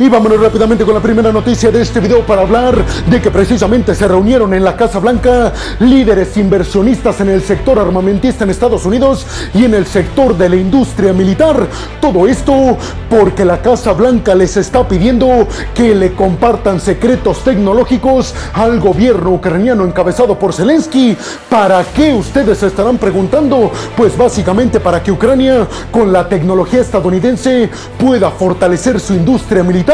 Y vámonos rápidamente con la primera noticia de este video para hablar de que precisamente se reunieron en la Casa Blanca líderes inversionistas en el sector armamentista en Estados Unidos y en el sector de la industria militar. Todo esto porque la Casa Blanca les está pidiendo que le compartan secretos tecnológicos al gobierno ucraniano encabezado por Zelensky. ¿Para qué ustedes se estarán preguntando? Pues básicamente para que Ucrania con la tecnología estadounidense pueda fortalecer su industria militar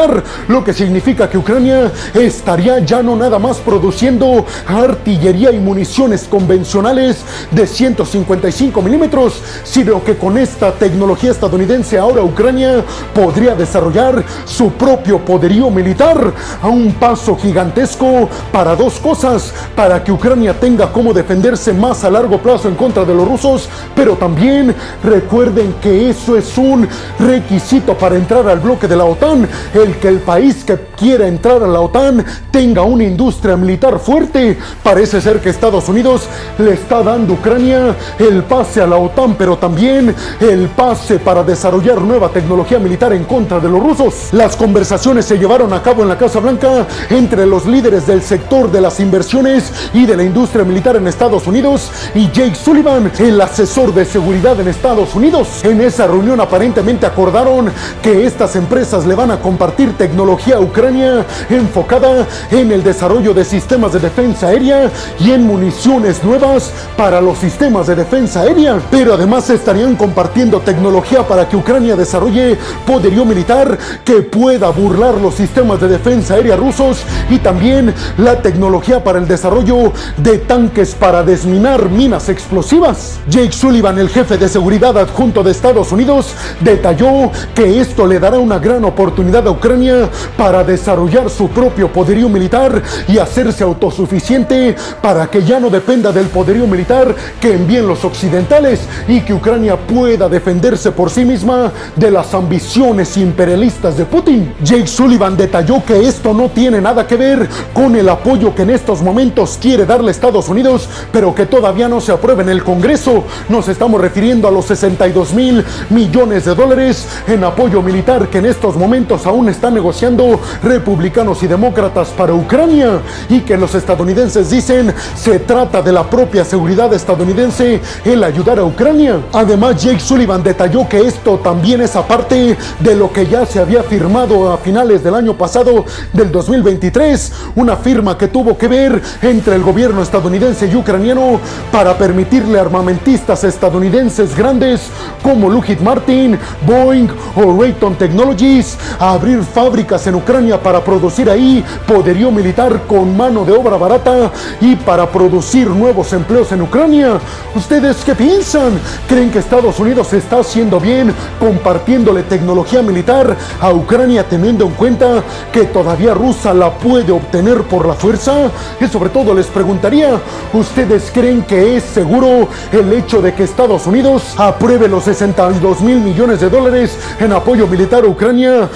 lo que significa que Ucrania estaría ya no nada más produciendo artillería y municiones convencionales de 155 milímetros, sino que con esta tecnología estadounidense ahora Ucrania podría desarrollar su propio poderío militar a un paso gigantesco para dos cosas, para que Ucrania tenga cómo defenderse más a largo plazo en contra de los rusos, pero también recuerden que eso es un requisito para entrar al bloque de la OTAN el que el país que quiera entrar a la OTAN tenga una industria militar fuerte. Parece ser que Estados Unidos le está dando a Ucrania el pase a la OTAN, pero también el pase para desarrollar nueva tecnología militar en contra de los rusos. Las conversaciones se llevaron a cabo en la Casa Blanca entre los líderes del sector de las inversiones y de la industria militar en Estados Unidos y Jake Sullivan, el asesor de seguridad en Estados Unidos. En esa reunión aparentemente acordaron que estas empresas le van a compartir tecnología a Ucrania enfocada en el desarrollo de sistemas de defensa aérea y en municiones nuevas para los sistemas de defensa aérea. Pero además estarían compartiendo tecnología para que Ucrania desarrolle poderío militar que pueda burlar los sistemas de defensa aérea rusos y también la tecnología para el desarrollo de tanques para desminar minas explosivas. Jake Sullivan, el jefe de seguridad adjunto de Estados Unidos, detalló que esto le dará una gran oportunidad a Ucrania para desarrollar su propio poderío militar y hacerse autosuficiente para que ya no dependa del poderío militar que envíen los occidentales y que Ucrania pueda defenderse por sí misma de las ambiciones imperialistas de Putin. Jake Sullivan detalló que esto no tiene nada que ver con el apoyo que en estos momentos quiere darle Estados Unidos, pero que todavía no se aprueba en el Congreso. Nos estamos refiriendo a los 62 mil millones de dólares en apoyo militar que en estos momentos aún están negociando republicanos y demócratas para Ucrania y que los estadounidenses dicen se trata de la propia seguridad estadounidense el ayudar a Ucrania. Además, Jake Sullivan detalló que esto también es aparte de lo que ya se había firmado a finales del año pasado del 2023, una firma que tuvo que ver entre el gobierno estadounidense y ucraniano para permitirle armamentistas estadounidenses grandes como Lockheed Martin, Boeing o Raytheon Technologies a abrir fábricas en Ucrania para producir ahí poderío militar con mano de obra barata y para producir nuevos empleos en Ucrania. ¿Ustedes qué piensan? ¿Creen que Estados Unidos está haciendo bien compartiéndole tecnología militar a Ucrania teniendo en cuenta que todavía Rusia la puede obtener por la fuerza? Y sobre todo les preguntaría, ¿ustedes creen que es seguro el hecho de que Estados Unidos apruebe los 62 mil millones de dólares en apoyo militar a Ucrania?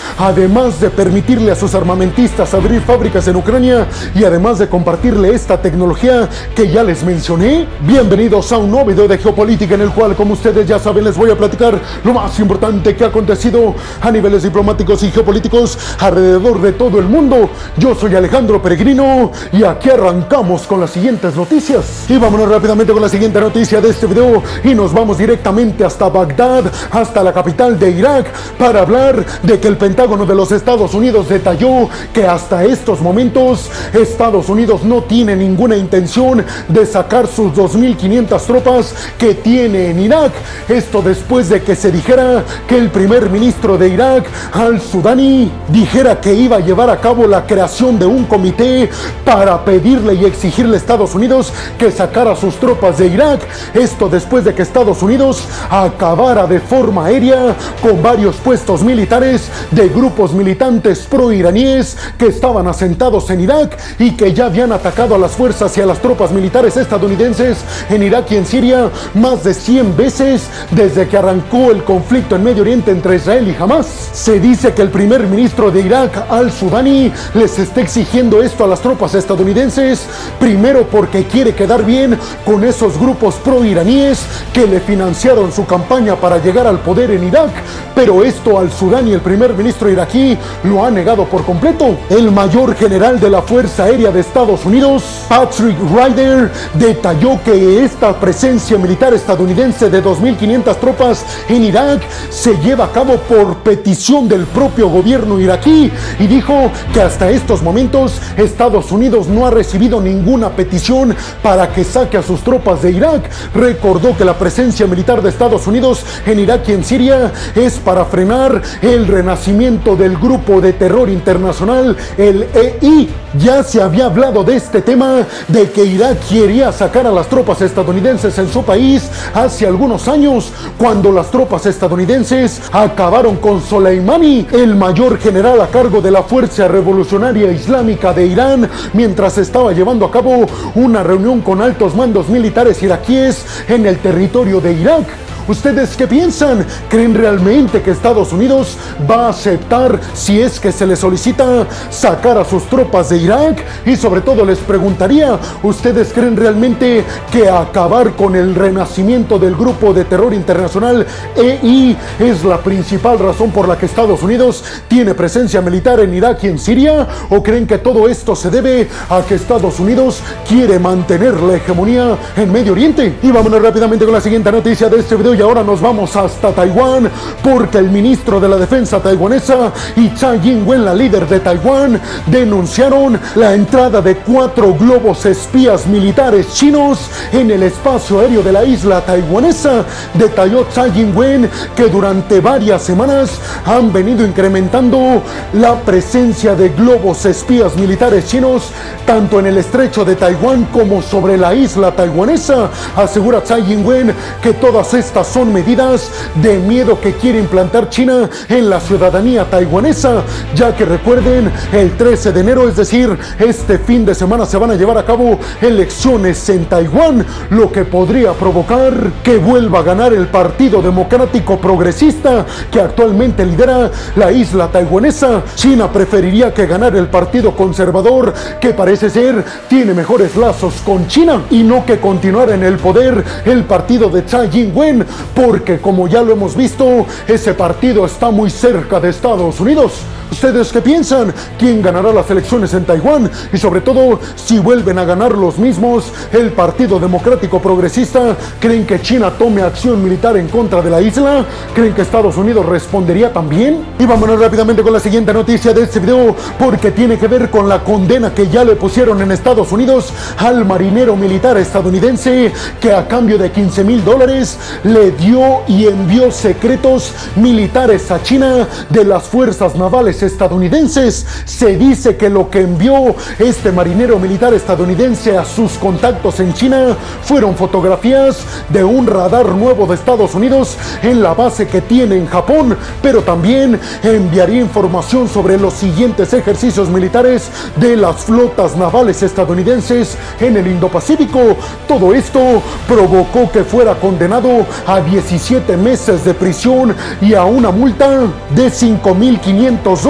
Además de permitirle a sus armamentistas abrir fábricas en Ucrania y además de compartirle esta tecnología que ya les mencioné. Bienvenidos a un nuevo video de geopolítica en el cual, como ustedes ya saben, les voy a platicar lo más importante que ha acontecido a niveles diplomáticos y geopolíticos alrededor de todo el mundo. Yo soy Alejandro Peregrino y aquí arrancamos con las siguientes noticias. Y vámonos rápidamente con la siguiente noticia de este video y nos vamos directamente hasta Bagdad, hasta la capital de Irak, para hablar de que el Pentágono de los Estados Unidos detalló que hasta estos momentos Estados Unidos no tiene ninguna intención de sacar sus 2.500 tropas que tiene en Irak. Esto después de que se dijera que el primer ministro de Irak, al-Sudani, dijera que iba a llevar a cabo la creación de un comité para pedirle y exigirle a Estados Unidos que sacara sus tropas de Irak. Esto después de que Estados Unidos acabara de forma aérea con varios puestos militares de grupos militantes pro-iraníes que estaban asentados en Irak y que ya habían atacado a las fuerzas y a las tropas militares estadounidenses en Irak y en Siria más de 100 veces desde que arrancó el conflicto en Medio Oriente entre Israel y Hamas. Se dice que el primer ministro de Irak, al-Sudani, les está exigiendo esto a las tropas estadounidenses, primero porque quiere quedar bien con esos grupos pro-iraníes que le financiaron su campaña para llegar al poder en Irak, pero esto al-Sudani, el primer ministro iraquí, lo ha negado por completo. El mayor general de la Fuerza Aérea de Estados Unidos, Patrick Ryder, detalló que esta presencia militar estadounidense de 2.500 tropas en Irak se lleva a cabo por petición del propio gobierno iraquí y dijo que hasta estos momentos Estados Unidos no ha recibido ninguna petición para que saque a sus tropas de Irak. Recordó que la presencia militar de Estados Unidos en Irak y en Siria es para frenar el renacimiento del grupo de terror internacional, el EI. Ya se había hablado de este tema, de que Irak quería sacar a las tropas estadounidenses en su país hace algunos años, cuando las tropas estadounidenses acabaron con Soleimani, el mayor general a cargo de la Fuerza Revolucionaria Islámica de Irán, mientras estaba llevando a cabo una reunión con altos mandos militares iraquíes en el territorio de Irak. ¿Ustedes qué piensan? ¿Creen realmente que Estados Unidos va a aceptar si es que se le solicita sacar a sus tropas de Irak? Y sobre todo les preguntaría, ¿ustedes creen realmente que acabar con el renacimiento del grupo de terror internacional EI es la principal razón por la que Estados Unidos tiene presencia militar en Irak y en Siria? ¿O creen que todo esto se debe a que Estados Unidos quiere mantener la hegemonía en Medio Oriente? Y vámonos rápidamente con la siguiente noticia de este video y ahora nos vamos hasta Taiwán porque el ministro de la defensa taiwanesa y Tsai Ing-wen, la líder de Taiwán, denunciaron la entrada de cuatro globos espías militares chinos en el espacio aéreo de la isla taiwanesa. Detalló Tsai Ing-wen que durante varias semanas han venido incrementando la presencia de globos espías militares chinos tanto en el estrecho de Taiwán como sobre la isla taiwanesa. Asegura Tsai Ing-wen que todas estas son medidas de miedo que quiere implantar China en la ciudadanía taiwanesa, ya que recuerden, el 13 de enero, es decir, este fin de semana se van a llevar a cabo elecciones en Taiwán, lo que podría provocar que vuelva a ganar el Partido Democrático Progresista que actualmente lidera la isla taiwanesa. China preferiría que ganara el Partido Conservador, que parece ser tiene mejores lazos con China, y no que continuar en el poder el partido de Tsai Ing-wen, porque como ya lo hemos visto, ese partido está muy cerca de Estados Unidos. ¿Ustedes qué piensan? ¿Quién ganará las elecciones en Taiwán? Y sobre todo, si vuelven a ganar los mismos, el Partido Democrático Progresista, ¿creen que China tome acción militar en contra de la isla? ¿Creen que Estados Unidos respondería también? Y vámonos rápidamente con la siguiente noticia de este video, porque tiene que ver con la condena que ya le pusieron en Estados Unidos al marinero militar estadounidense que a cambio de 15 mil dólares le dio y envió secretos militares a China de las fuerzas navales estadounidenses. Se dice que lo que envió este marinero militar estadounidense a sus contactos en China fueron fotografías de un radar nuevo de Estados Unidos en la base que tiene en Japón, pero también enviaría información sobre los siguientes ejercicios militares de las flotas navales estadounidenses en el Indo-Pacífico. Todo esto provocó que fuera condenado a 17 meses de prisión y a una multa de 5.500 dólares.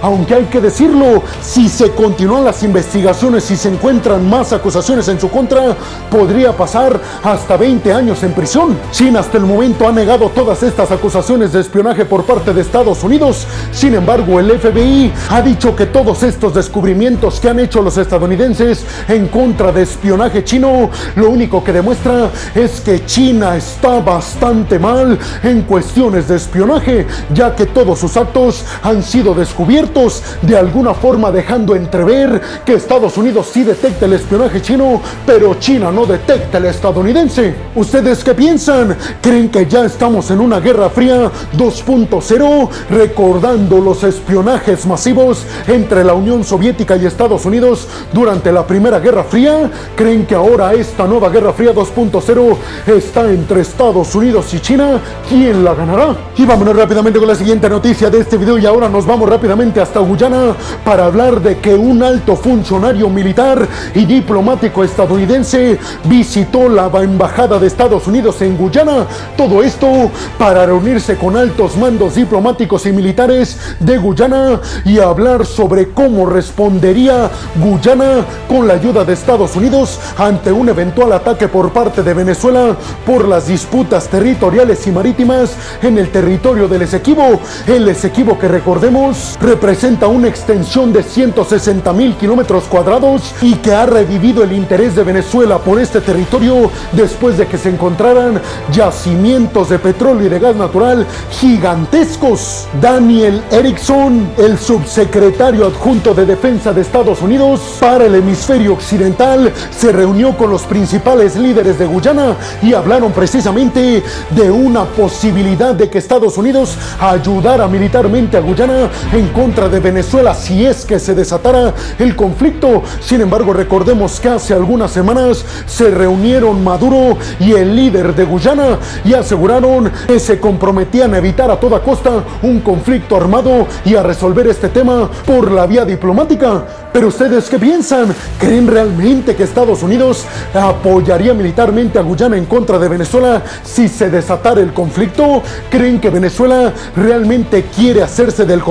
Aunque hay que decirlo, si se continúan las investigaciones y se encuentran más acusaciones en su contra, podría pasar hasta 20 años en prisión. China hasta el momento ha negado todas estas acusaciones de espionaje por parte de Estados Unidos. Sin embargo, el FBI ha dicho que todos estos descubrimientos que han hecho los estadounidenses en contra de espionaje chino, lo único que demuestra es que China está bastante mal en cuestiones de espionaje, ya que todos sus actos han sido descubiertos, de alguna forma dejando entrever que Estados Unidos sí detecta el espionaje chino, pero China no detecta el estadounidense. ¿Ustedes qué piensan? ¿Creen que ya estamos en una guerra fría 2.0, recordando los espionajes masivos entre la Unión Soviética y Estados Unidos durante la Primera Guerra Fría? ¿Creen que ahora esta nueva guerra fría 2.0 está entre Estados Unidos y China? ¿Quién la ganará? Y vámonos rápidamente con la siguiente noticia de este video y ahora nos vamos rápidamente hasta Guyana para hablar de que un alto funcionario militar y diplomático estadounidense visitó la embajada de Estados Unidos en Guyana. Todo esto para reunirse con altos mandos diplomáticos y militares de Guyana y hablar sobre cómo respondería Guyana con la ayuda de Estados Unidos ante un eventual ataque por parte de Venezuela por las disputas territoriales y marítimas en el territorio del Esequibo. El Esequibo que recordemos Representa una extensión de 160 mil kilómetros cuadrados y que ha revivido el interés de Venezuela por este territorio después de que se encontraran yacimientos de petróleo y de gas natural gigantescos. Daniel Erickson, el subsecretario adjunto de Defensa de Estados Unidos para el hemisferio occidental, se reunió con los principales líderes de Guyana y hablaron precisamente de una posibilidad de que Estados Unidos ayudara militarmente a Guyana en contra de Venezuela si es que se desatara el conflicto. Sin embargo, recordemos que hace algunas semanas se reunieron Maduro y el líder de Guyana y aseguraron que se comprometían a evitar a toda costa un conflicto armado y a resolver este tema por la vía diplomática. Pero ustedes qué piensan? ¿Creen realmente que Estados Unidos apoyaría militarmente a Guyana en contra de Venezuela si se desatara el conflicto? ¿Creen que Venezuela realmente quiere hacerse del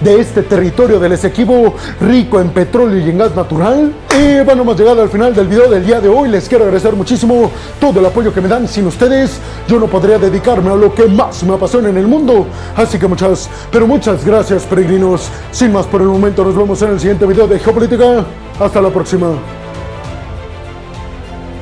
de este territorio del Esequibo rico en petróleo y en gas natural? Y bueno, hemos llegado al final del video del día de hoy. Les quiero agradecer muchísimo todo el apoyo que me dan. Sin ustedes, yo no podría dedicarme a lo que más me apasiona en el mundo. Así que muchas, pero muchas gracias, peregrinos. Sin más por el momento, nos vemos en el siguiente video de Geopolítica. Hasta la próxima.